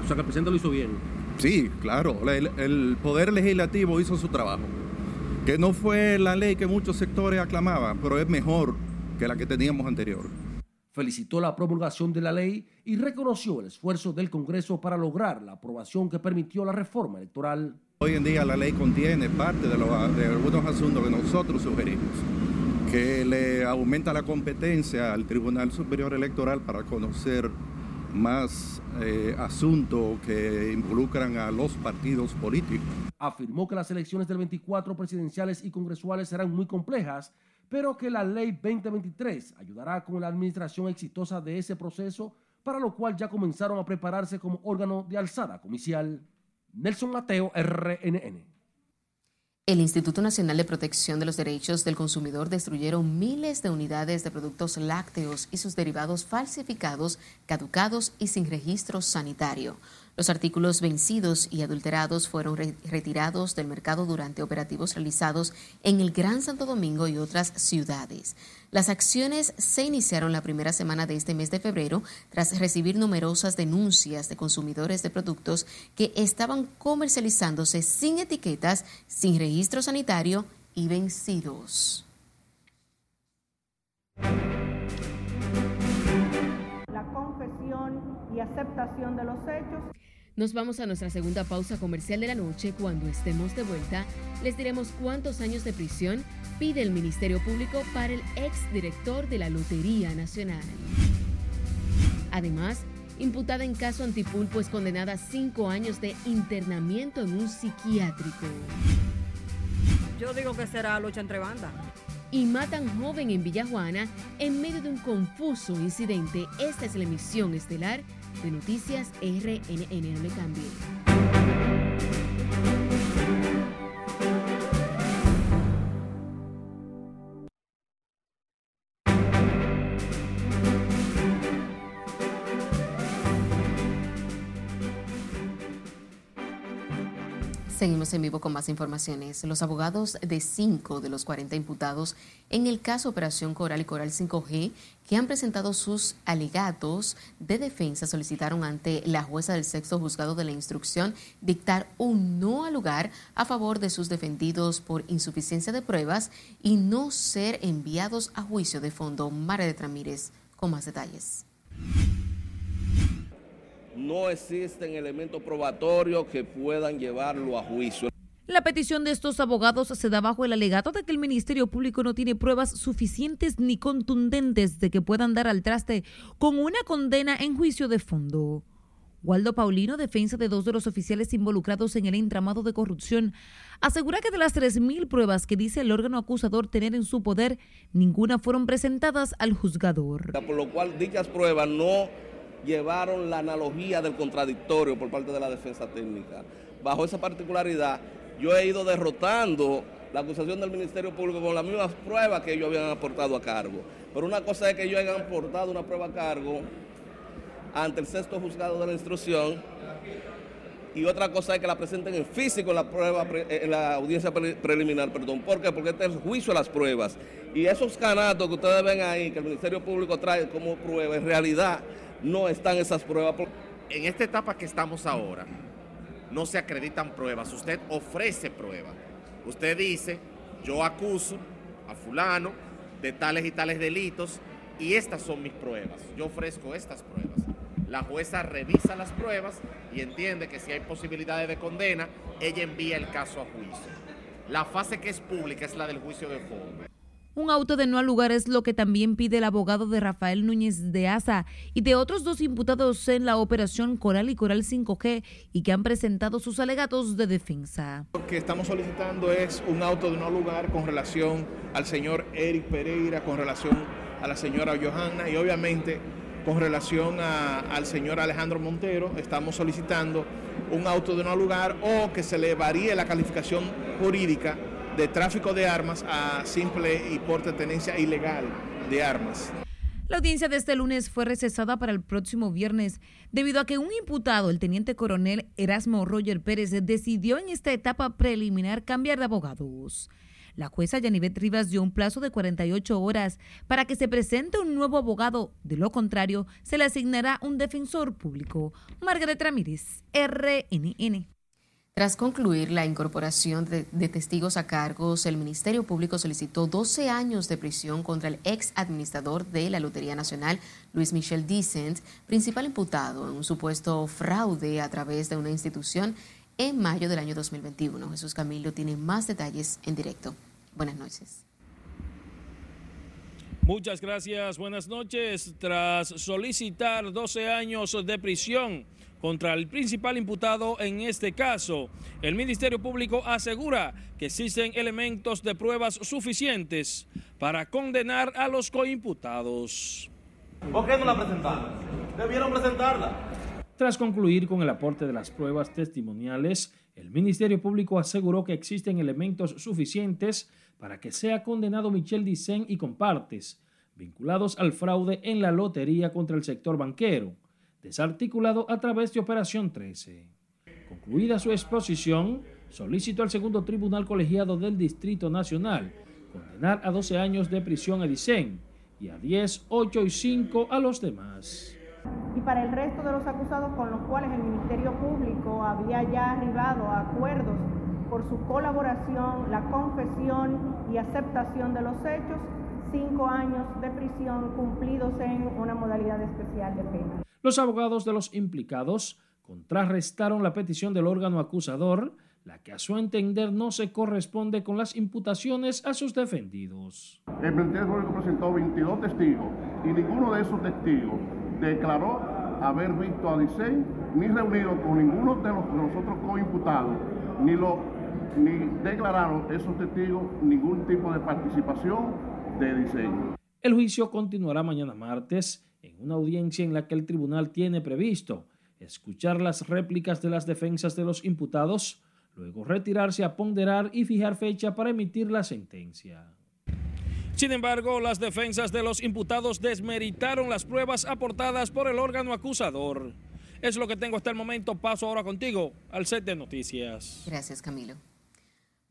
Speaker 35: O sea que el presidente lo hizo bien.
Speaker 26: Sí, claro, el, el Poder Legislativo hizo su trabajo, que no fue la ley que muchos sectores aclamaban, pero es mejor que la que teníamos anterior
Speaker 35: felicitó la promulgación de la ley y reconoció el esfuerzo del Congreso para lograr la aprobación que permitió la reforma electoral.
Speaker 26: Hoy en día la ley contiene parte de, de algunos asuntos que nosotros sugerimos, que le aumenta la competencia al Tribunal Superior Electoral para conocer más eh, asuntos que involucran a los partidos políticos.
Speaker 35: Afirmó que las elecciones del 24 presidenciales y congresuales serán muy complejas pero que la ley 2023 ayudará con la administración exitosa de ese proceso, para lo cual ya comenzaron a prepararse como órgano de alzada comicial. Nelson Mateo, RNN.
Speaker 2: El Instituto Nacional de Protección de los Derechos del Consumidor destruyeron miles de unidades de productos lácteos y sus derivados falsificados, caducados y sin registro sanitario. Los artículos vencidos y adulterados fueron retirados del mercado durante operativos realizados en el Gran Santo Domingo y otras ciudades. Las acciones se iniciaron la primera semana de este mes de febrero tras recibir numerosas denuncias de consumidores de productos que estaban comercializándose sin etiquetas, sin registro sanitario y vencidos.
Speaker 34: La confesión y aceptación de los hechos
Speaker 2: nos vamos a nuestra segunda pausa comercial de la noche. Cuando estemos de vuelta, les diremos cuántos años de prisión pide el Ministerio Público para el exdirector de la Lotería Nacional. Además, imputada en caso antipulpo es condenada a cinco años de internamiento en un psiquiátrico.
Speaker 36: Yo digo que será lucha entre bandas.
Speaker 2: Y matan joven en Villajuana en medio de un confuso incidente. Esta es la emisión estelar de Noticias RNN. No le cambie. Seguimos en vivo con más informaciones. Los abogados de cinco de los 40 imputados en el caso Operación Coral y Coral 5G que han presentado sus alegatos de defensa solicitaron ante la jueza del sexto juzgado de la instrucción dictar un no al lugar a favor de sus defendidos por insuficiencia de pruebas y no ser enviados a juicio de fondo. Mare de Tramírez con más detalles
Speaker 37: no existen elementos probatorios que puedan llevarlo a juicio.
Speaker 38: La petición de estos abogados se da bajo el alegato de que el Ministerio Público no tiene pruebas suficientes ni contundentes de que puedan dar al traste con una condena en juicio de fondo. Waldo Paulino, defensa de dos de los oficiales involucrados en el entramado de corrupción, asegura que de las 3.000 pruebas que dice el órgano acusador tener en su poder, ninguna fueron presentadas al juzgador.
Speaker 37: Por lo cual dichas pruebas no llevaron la analogía del contradictorio por parte de la defensa técnica. Bajo esa particularidad, yo he ido derrotando la acusación del Ministerio Público con las mismas pruebas que ellos habían aportado a cargo. Pero una cosa es que ellos hayan aportado una prueba a cargo ante el sexto juzgado de la instrucción y otra cosa es que la presenten en físico en la prueba en la audiencia preliminar, perdón. ¿Por qué? Porque este es el juicio de las pruebas. Y esos canatos que ustedes ven ahí, que el Ministerio Público trae como prueba, en realidad no están esas pruebas.
Speaker 39: En esta etapa que estamos ahora, no se acreditan pruebas, usted ofrece pruebas. Usted dice, yo acuso a fulano de tales y tales delitos y estas son mis pruebas. Yo ofrezco estas pruebas. La jueza revisa las pruebas y entiende que si hay posibilidades de condena, ella envía el caso a juicio. La fase que es pública es la del juicio de fondo.
Speaker 38: Un auto de no al lugar es lo que también pide el abogado de Rafael Núñez de Asa y de otros dos imputados en la operación Coral y Coral 5G y que han presentado sus alegatos de defensa.
Speaker 40: Lo que estamos solicitando es un auto de no lugar con relación al señor Eric Pereira, con relación a la señora Johanna y obviamente con relación al señor Alejandro Montero. Estamos solicitando un auto de no lugar o que se le varíe la calificación jurídica de tráfico de armas a simple y porte tenencia ilegal de armas.
Speaker 38: La audiencia de este lunes fue recesada para el próximo viernes debido a que un imputado, el teniente coronel Erasmo Roger Pérez, decidió en esta etapa preliminar cambiar de abogados. La jueza Yanivet Rivas dio un plazo de 48 horas para que se presente un nuevo abogado. De lo contrario, se le asignará un defensor público. Margaret Ramírez, RNN.
Speaker 2: Tras concluir la incorporación de, testigos a cargos, el Ministerio Público solicitó 12 años de prisión contra el ex administrador de la Lotería Nacional, Luis Michel Dicent, principal imputado en un supuesto fraude a través de una institución en mayo del año 2021. Jesús Camilo tiene más detalles en directo. Buenas noches.
Speaker 41: Muchas gracias, buenas noches. Tras solicitar 12 años de prisión, contra el principal imputado en este caso. El Ministerio Público asegura que existen elementos de pruebas suficientes para condenar a los coimputados.
Speaker 42: ¿Por qué no la presentaron? Debieron presentarla.
Speaker 41: Tras concluir con el aporte de las pruebas testimoniales, el Ministerio Público aseguró que existen elementos suficientes para que sea condenado Michel Dicen y compartes, vinculados al fraude en la lotería contra el sector banquero desarticulado a través de Operación 13. Concluida su exposición, solicitó al segundo tribunal colegiado del Distrito Nacional condenar a 12 años de prisión a Dicen y a 10, 8 y 5 a los demás.
Speaker 43: Y para el resto de los acusados con los cuales el Ministerio Público había ya arribado a acuerdos por su colaboración, la confesión y aceptación de los hechos, cinco años de prisión cumplidos en una modalidad especial de pena.
Speaker 41: Los abogados de los implicados contrarrestaron la petición del órgano acusador, la que a su entender no se corresponde con las imputaciones a sus defendidos.
Speaker 44: El Ministerio Público presentó 22 testigos y ninguno de esos testigos declaró haber visto a Dicey ni reunido con ninguno de los, nosotros coimputados, ni, lo, ni declararon esos testigos ningún tipo de participación de Dicey.
Speaker 41: El juicio continuará mañana martes una audiencia en la que el tribunal tiene previsto escuchar las réplicas de las defensas de los imputados, luego retirarse a ponderar y fijar fecha para emitir la sentencia. Sin embargo, las defensas de los imputados desmeritaron las pruebas aportadas por el órgano acusador. Es lo que tengo hasta el momento. Paso ahora contigo al set de noticias.
Speaker 2: Gracias, Camilo.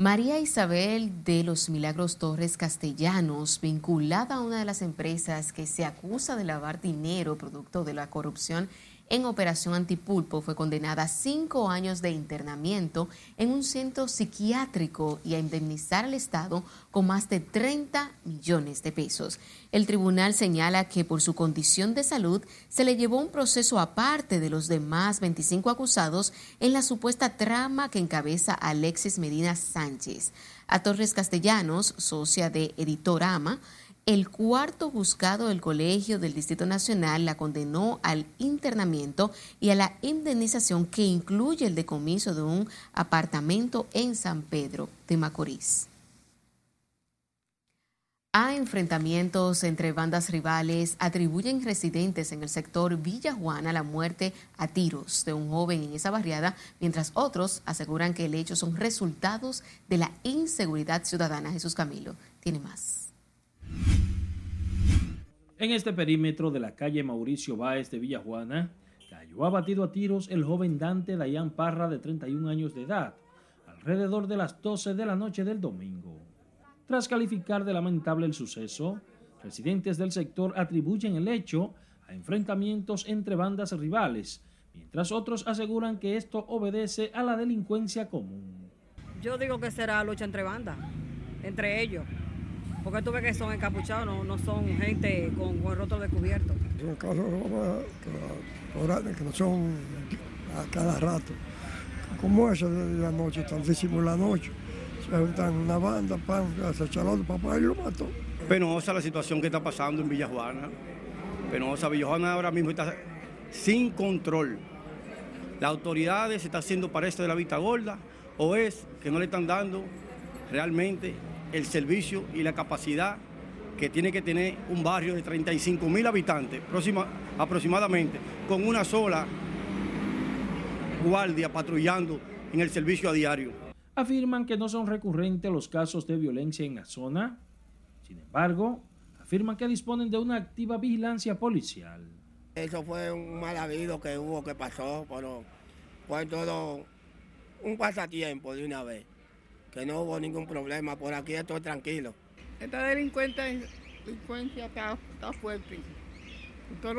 Speaker 2: María Isabel de los Milagros Torres Castellanos, vinculada a una de las empresas que se acusa de lavar dinero producto de la corrupción en Operación Antipulpo fue condenada a cinco años de internamiento en un centro psiquiátrico y a indemnizar al Estado con más de 30 millones de pesos. El tribunal señala que por su condición de salud se le llevó un proceso aparte de los demás 25 acusados en la supuesta trama que encabeza Alexis Medina Sánchez. A Torres Castellanos, socia de Editorama, el cuarto juzgado del Colegio del Distrito Nacional la condenó al internamiento y a la indemnización que incluye el decomiso de un apartamento en San Pedro de Macorís. A enfrentamientos entre bandas rivales atribuyen residentes en el sector Villa Juana la muerte a tiros de un joven en esa barriada, mientras otros aseguran que el hecho son resultados de la inseguridad ciudadana. Jesús Camilo tiene más.
Speaker 41: En este perímetro de la calle Mauricio Báez de Villajuana, cayó abatido a tiros el joven Dante Dayan Parra de 31 años de edad, alrededor de las 12 de la noche del domingo. Tras calificar de lamentable el suceso, residentes del sector atribuyen el hecho a enfrentamientos entre bandas rivales, mientras otros aseguran que esto obedece a la delincuencia común.
Speaker 36: Yo digo que será lucha entre bandas, entre ellos. Porque tú ves que son encapuchados, no, no son gente con, con el rostro descubierto.
Speaker 45: Son casos orales que no son a cada rato. Como ese de la noche, tardísimo en la noche. Se juntan una banda, pan, se echa el papá y lo mató.
Speaker 46: Penosa la situación que está pasando en Villajuana. Penosa, Villajuana ahora mismo está sin control. Las autoridades se está haciendo para esto de la vista gorda o es que no le están dando realmente el servicio y la capacidad que tiene que tener un barrio de 35 mil habitantes próxima, aproximadamente, con una sola guardia patrullando en el servicio a diario.
Speaker 41: Afirman que no son recurrentes los casos de violencia en la zona. Sin embargo, afirman que disponen de una activa vigilancia policial.
Speaker 47: Eso fue un mal habido que hubo, que pasó, pero fue todo un pasatiempo de una vez, que no hubo ningún problema, por aquí estoy tranquilo.
Speaker 48: Esta delincuencia, delincuencia está, está fuerte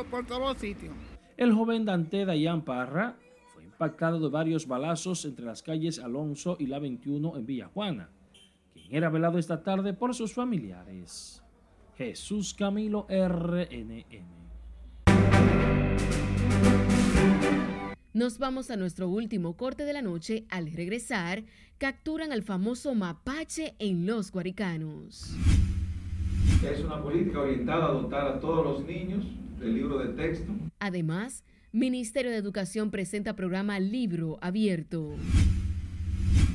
Speaker 48: por todos los sitios.
Speaker 41: El joven Dante Dayan Parra fue impactado de varios balazos entre las calles Alonso y la 21 en Villajuana, quien era velado esta tarde por sus familiares. Jesús Camilo RNN.
Speaker 2: Nos vamos a nuestro último corte de la noche. Al regresar, capturan al famoso mapache en los Guaricanos.
Speaker 49: Es una política orientada a dotar a todos los niños del libro de texto.
Speaker 2: Además, Ministerio de Educación presenta programa Libro Abierto.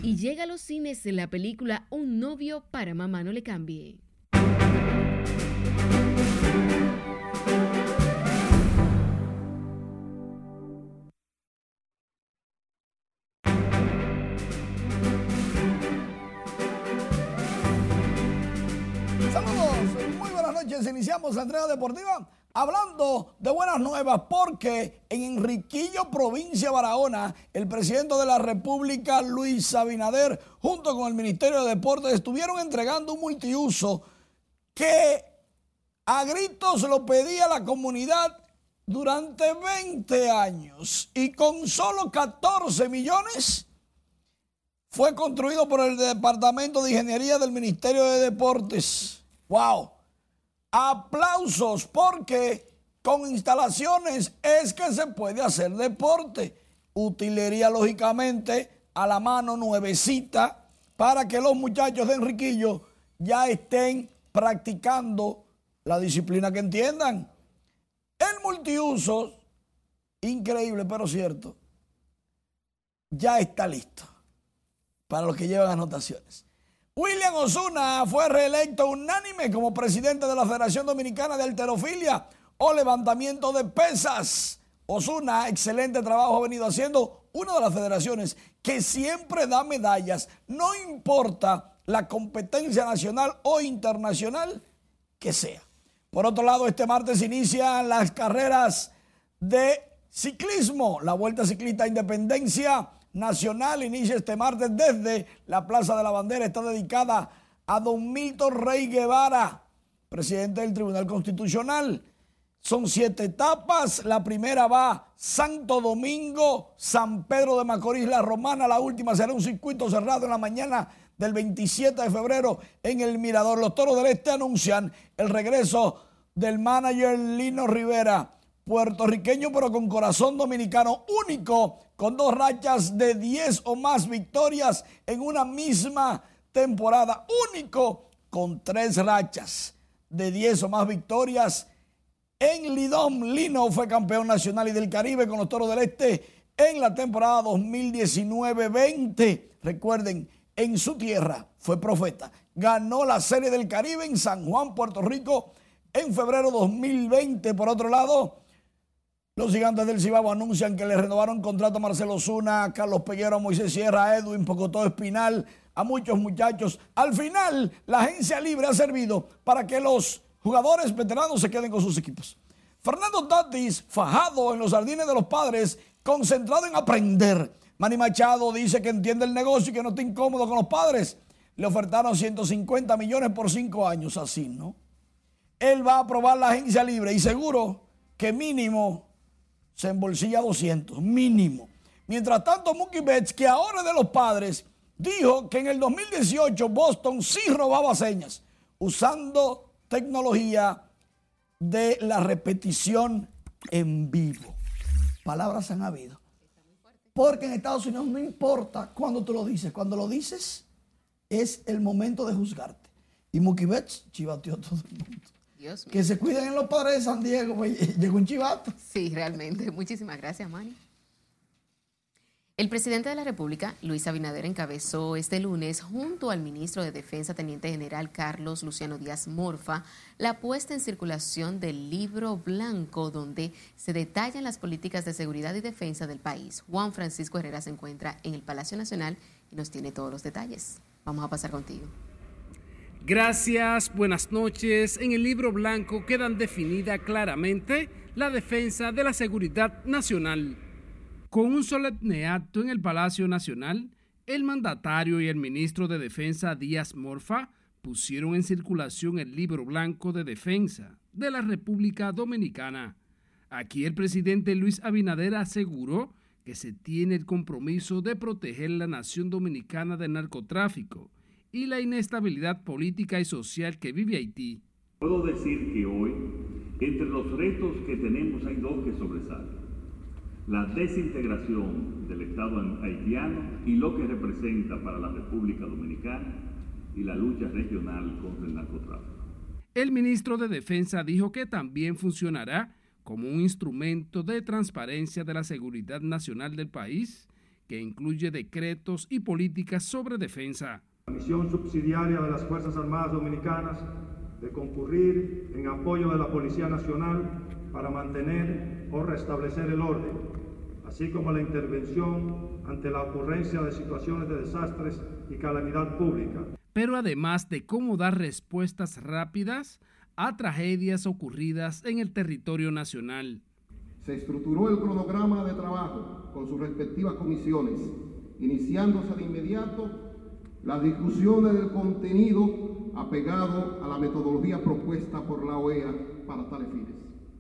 Speaker 2: Y llega a los cines la película Un novio para mamá no le cambie.
Speaker 50: Iniciamos la entrega deportiva hablando de buenas nuevas porque en Enriquillo, provincia de Barahona, el presidente de la República, Luis Abinader, junto con el Ministerio de Deportes, estuvieron entregando un multiuso que a gritos lo pedía la comunidad durante 20 años y con solo 14 millones fue construido por el Departamento de Ingeniería del Ministerio de Deportes. ¡Wow! Aplausos porque con instalaciones es que se puede hacer deporte. Utilería lógicamente a la mano nuevecita para que los muchachos de Enriquillo ya estén practicando la disciplina que entiendan. El multiuso, increíble pero cierto, ya está listo para los que llevan anotaciones. William Osuna fue reelecto unánime como presidente de la Federación Dominicana de Alterofilia o levantamiento de pesas. Osuna, excelente trabajo ha venido haciendo una de las federaciones que siempre da medallas, no importa la competencia nacional o internacional que sea. Por otro lado, este martes inician las carreras de ciclismo, la Vuelta Ciclista Independencia nacional inicia este martes desde la Plaza de la Bandera. Está dedicada a don Milton Rey Guevara, presidente del Tribunal Constitucional. Son siete etapas. La primera va Santo Domingo, San Pedro de Macorís, La Romana. La última será un circuito cerrado en la mañana del 27 de febrero en el Mirador. Los Toros del Este anuncian el regreso del manager Lino Rivera puertorriqueño pero con corazón dominicano único, con dos rachas de 10 o más victorias en una misma temporada, único con tres rachas de 10 o más victorias en Lidom. Lino fue campeón nacional y del Caribe con los Toros del Este en la temporada 2019-20. Recuerden, en su tierra fue profeta. Ganó la Serie del Caribe en San Juan, Puerto Rico, en febrero 2020. Por otro lado, los gigantes del Cibao anuncian que le renovaron contrato a Marcelo Zuna, a Carlos Peguero, a Moisés Sierra, a Edwin Pocotó Espinal, a muchos muchachos. Al final, la agencia libre ha servido para que los jugadores veteranos se queden con sus equipos. Fernando Tatis, fajado en los jardines de los padres, concentrado en aprender. Manny Machado dice que entiende el negocio y que no está incómodo con los padres. Le ofertaron 150 millones por cinco años, así, ¿no? Él va a aprobar la agencia libre y seguro que mínimo se embolsilla 200, mínimo. Mientras tanto, Mookie Betts, que ahora es de los padres, dijo que en el 2018 Boston sí robaba señas usando tecnología de la repetición en vivo. Palabras han habido. Porque en Estados Unidos no importa cuando tú lo dices. Cuando lo dices es el momento de juzgarte. Y Mookie Betts chivateó a todo el mundo. Que se cuiden en los padres de San Diego. Pues, llegó un chivato.
Speaker 2: Sí, realmente. Muchísimas gracias, Manny. El presidente de la República, Luis Abinader, encabezó este lunes, junto al ministro de Defensa, Teniente General Carlos Luciano Díaz Morfa, la puesta en circulación del libro blanco donde se detallan las políticas de seguridad y defensa del país. Juan Francisco Herrera se encuentra en el Palacio Nacional y nos tiene todos los detalles. Vamos a pasar contigo.
Speaker 28: Gracias, buenas noches. En el libro blanco quedan definida claramente la defensa de la seguridad nacional con un solemne acto en el Palacio Nacional, el mandatario y el ministro de Defensa Díaz Morfa pusieron en circulación el libro blanco de defensa de la República Dominicana. Aquí el presidente Luis Abinader aseguró que se tiene el compromiso de proteger la nación dominicana del narcotráfico y la inestabilidad política y social que vive Haití.
Speaker 25: Puedo decir que hoy, entre los retos que tenemos, hay dos que sobresalen la desintegración del Estado haitiano y lo que representa para la República Dominicana y la lucha regional contra el narcotráfico.
Speaker 28: El ministro de Defensa dijo que también funcionará como un instrumento de transparencia de la seguridad nacional del país, que incluye decretos y políticas sobre defensa.
Speaker 51: La misión subsidiaria de las Fuerzas Armadas Dominicanas de concurrir en apoyo de la Policía Nacional para mantener o restablecer el orden, así como la intervención ante la ocurrencia de situaciones de desastres y calamidad pública.
Speaker 28: Pero además de cómo dar respuestas rápidas a tragedias ocurridas en el territorio nacional.
Speaker 44: Se estructuró el cronograma de trabajo con sus respectivas comisiones, iniciándose de inmediato las discusiones del contenido apegado a la metodología propuesta por la OEA para tales fines.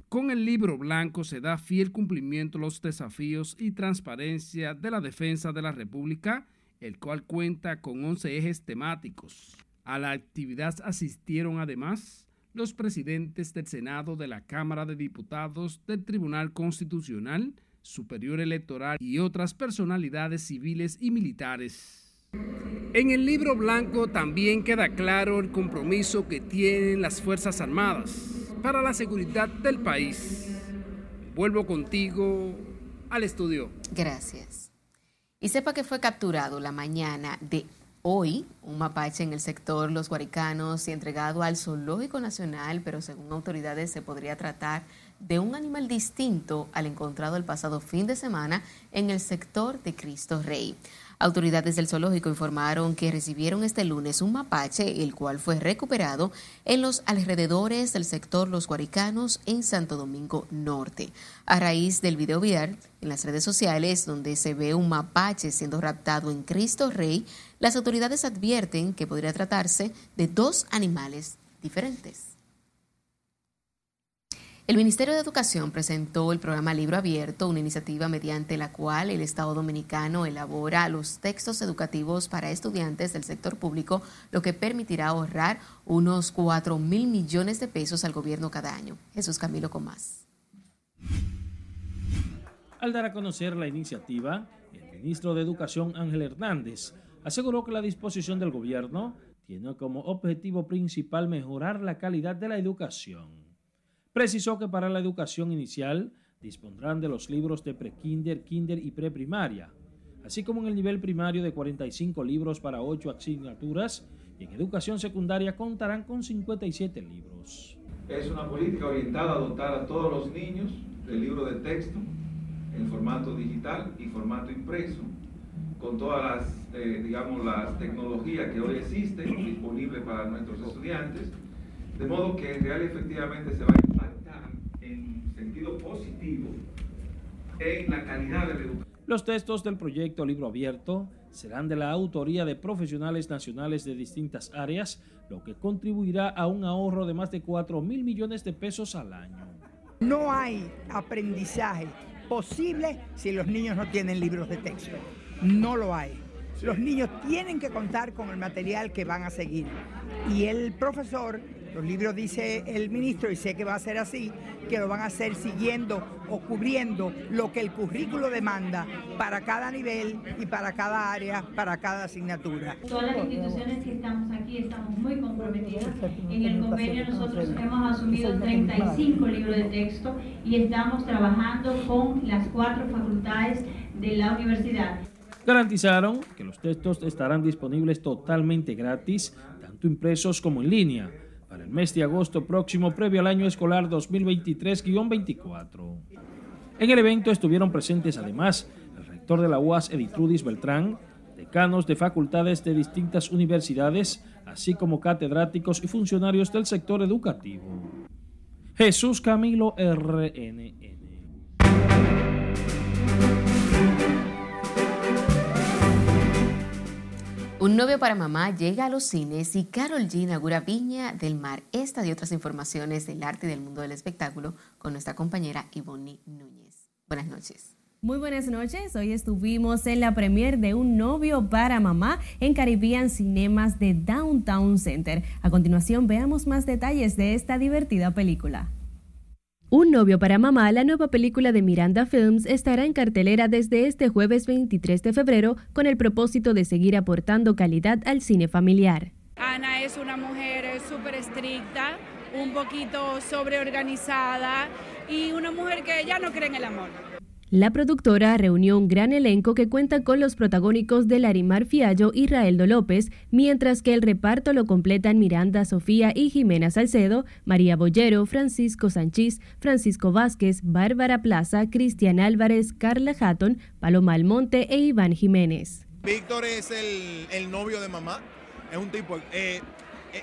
Speaker 28: Con el libro blanco se da fiel cumplimiento a los desafíos y transparencia de la defensa de la República, el cual cuenta con 11 ejes temáticos. A la actividad asistieron además los presidentes del Senado, de la Cámara de Diputados, del Tribunal Constitucional, Superior Electoral y otras personalidades civiles y militares. En el libro blanco también queda claro el compromiso que tienen las Fuerzas Armadas para la seguridad del país. Vuelvo contigo al estudio.
Speaker 2: Gracias. Y sepa que fue capturado la mañana de hoy un mapache en el sector Los Guaricanos y entregado al Zoológico Nacional, pero según autoridades se podría tratar de un animal distinto al encontrado el pasado fin de semana en el sector de Cristo Rey. Autoridades del zoológico informaron que recibieron este lunes un mapache, el cual fue recuperado en los alrededores del sector Los Guaricanos en Santo Domingo Norte. A raíz del video viral en las redes sociales, donde se ve un mapache siendo raptado en Cristo Rey, las autoridades advierten que podría tratarse de dos animales diferentes. El Ministerio de Educación presentó el programa Libro Abierto, una iniciativa mediante la cual el Estado dominicano elabora los textos educativos para estudiantes del sector público, lo que permitirá ahorrar unos 4 mil millones de pesos al gobierno cada año. Jesús Camilo con más.
Speaker 41: Al dar a conocer la iniciativa, el ministro de Educación Ángel Hernández aseguró que la disposición del gobierno tiene como objetivo principal mejorar la calidad de la educación precisó que para la educación inicial dispondrán de los libros de prekinder, kinder y preprimaria, así como en el nivel primario de 45 libros para 8 asignaturas y en educación secundaria contarán con 57 libros.
Speaker 52: Es una política orientada a dotar a todos los niños del libro de texto en formato digital y formato impreso, con todas las, eh, digamos, las tecnologías que hoy existen disponibles para nuestros estudiantes
Speaker 49: De modo que real y efectivamente se va a positivo en la calidad de la educación.
Speaker 41: Los textos del proyecto Libro Abierto serán de la autoría de profesionales nacionales de distintas áreas, lo que contribuirá a un ahorro de más de 4 mil millones de pesos al año.
Speaker 53: No hay aprendizaje posible si los niños no tienen libros de texto. No lo hay. Los niños tienen que contar con el material que van a seguir. Y el profesor, los libros dice el ministro, y sé que va a ser así, que lo van a hacer siguiendo o cubriendo lo que el currículo demanda para cada nivel y para cada área, para cada asignatura.
Speaker 54: Todas las instituciones que estamos aquí estamos muy comprometidas. En el convenio nosotros hemos asumido 35 libros de texto y estamos trabajando con las cuatro facultades de la universidad.
Speaker 41: Garantizaron que los textos estarán disponibles totalmente gratis, tanto impresos como en línea, para el mes de agosto próximo previo al año escolar 2023-24. En el evento estuvieron presentes además el rector de la UAS Editrudis Beltrán, decanos de facultades de distintas universidades, así como catedráticos y funcionarios del sector educativo. Jesús Camilo RNN.
Speaker 2: Un novio para mamá llega a los cines y Carol G inaugura Viña del Mar. Esta y otras informaciones del arte y del mundo del espectáculo con nuestra compañera Ivonne Núñez. Buenas noches.
Speaker 55: Muy buenas noches. Hoy estuvimos en la premier de Un novio para mamá en Caribbean Cinemas de Downtown Center. A continuación veamos más detalles de esta divertida película. Un novio para mamá, la nueva película de Miranda Films, estará en cartelera desde este jueves 23 de febrero con el propósito de seguir aportando calidad al cine familiar.
Speaker 56: Ana es una mujer súper estricta, un poquito sobreorganizada y una mujer que ya no cree en el amor.
Speaker 55: La productora reunió un gran elenco que cuenta con los protagónicos de Larimar Fiallo y Raeldo López, mientras que el reparto lo completan Miranda Sofía y Jimena Salcedo, María Bollero, Francisco Sanchís, Francisco Vázquez, Bárbara Plaza, Cristian Álvarez, Carla Hatton, Paloma Almonte e Iván Jiménez.
Speaker 57: Víctor es el, novio de mamá, es un tipo... Eh, eh, eh,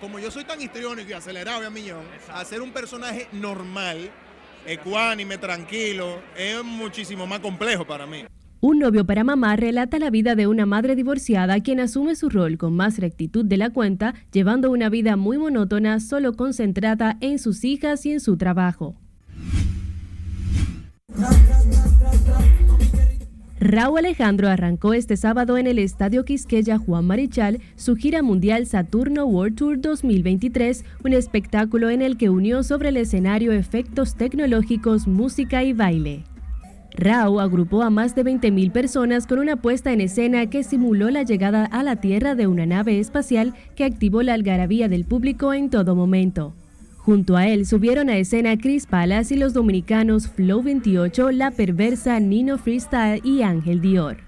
Speaker 57: como yo soy tan histriónico y acelerado a millón, hacer un personaje normal ecuánime, tranquilo, es muchísimo más complejo para mí.
Speaker 55: Un novio para mamá relata la vida de una madre divorciada quien asume su rol con más rectitud de la cuenta, llevando una vida muy monótona, solo concentrada en sus hijas y en su trabajo. Raúl Alejandro arrancó este sábado en el Estadio Quisqueya Juan Marichal su gira mundial Saturno World Tour 2023, un espectáculo en el que unió sobre el escenario efectos tecnológicos, música y baile. Raúl agrupó a más de 20.000 personas con una puesta en escena que simuló la llegada a la Tierra de una nave espacial que activó la algarabía del público en todo momento. Junto a él subieron a escena Chris Palas y los dominicanos Flow 28, La Perversa, Nino Freestyle y Ángel Dior.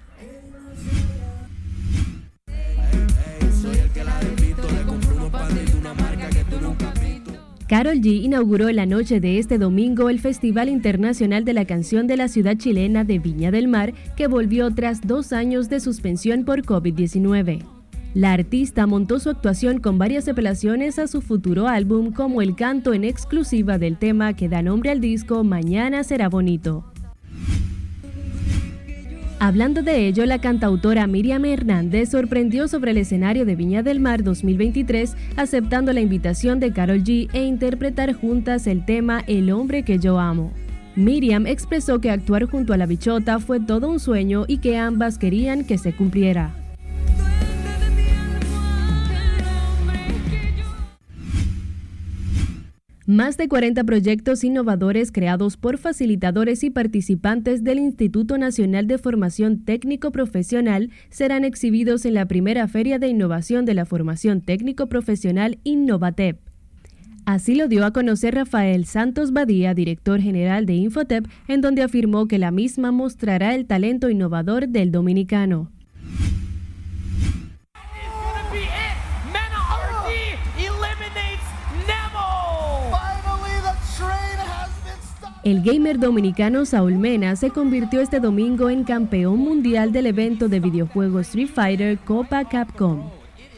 Speaker 55: Carol G inauguró la noche de este domingo el Festival Internacional de la Canción de la ciudad chilena de Viña del Mar, que volvió tras dos años de suspensión por COVID-19. La artista montó su actuación con varias apelaciones a su futuro álbum, como el canto en exclusiva del tema que da nombre al disco Mañana será bonito. Hablando de ello, la cantautora Miriam Hernández sorprendió sobre el escenario de Viña del Mar 2023, aceptando la invitación de Carol G e interpretar juntas el tema El hombre que yo amo. Miriam expresó que actuar junto a la bichota fue todo un sueño y que ambas querían que se cumpliera. Más de 40 proyectos innovadores creados por facilitadores y participantes del Instituto Nacional de Formación Técnico Profesional serán exhibidos en la primera Feria de Innovación de la Formación Técnico Profesional Innovatep. Así lo dio a conocer Rafael Santos Badía, director general de Infotep, en donde afirmó que la misma mostrará el talento innovador del dominicano. El gamer dominicano Saúl Mena se convirtió este domingo en campeón mundial del evento de videojuegos Street Fighter Copa Capcom.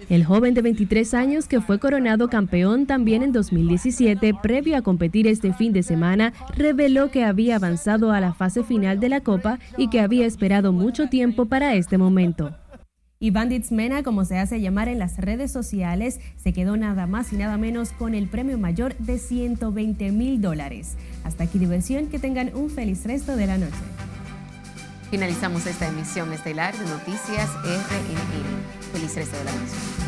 Speaker 55: El joven de 23 años que fue coronado campeón también en 2017, previo a competir este fin de semana, reveló que había avanzado a la fase final de la Copa y que había esperado mucho tiempo para este momento. Y Bandits Mena, como se hace llamar en las redes sociales, se quedó nada más y nada menos con el premio mayor de 120 mil dólares. Hasta aquí diversión, que tengan un feliz resto de la noche.
Speaker 2: Finalizamos esta emisión estelar de Noticias RNN. Feliz resto de la noche.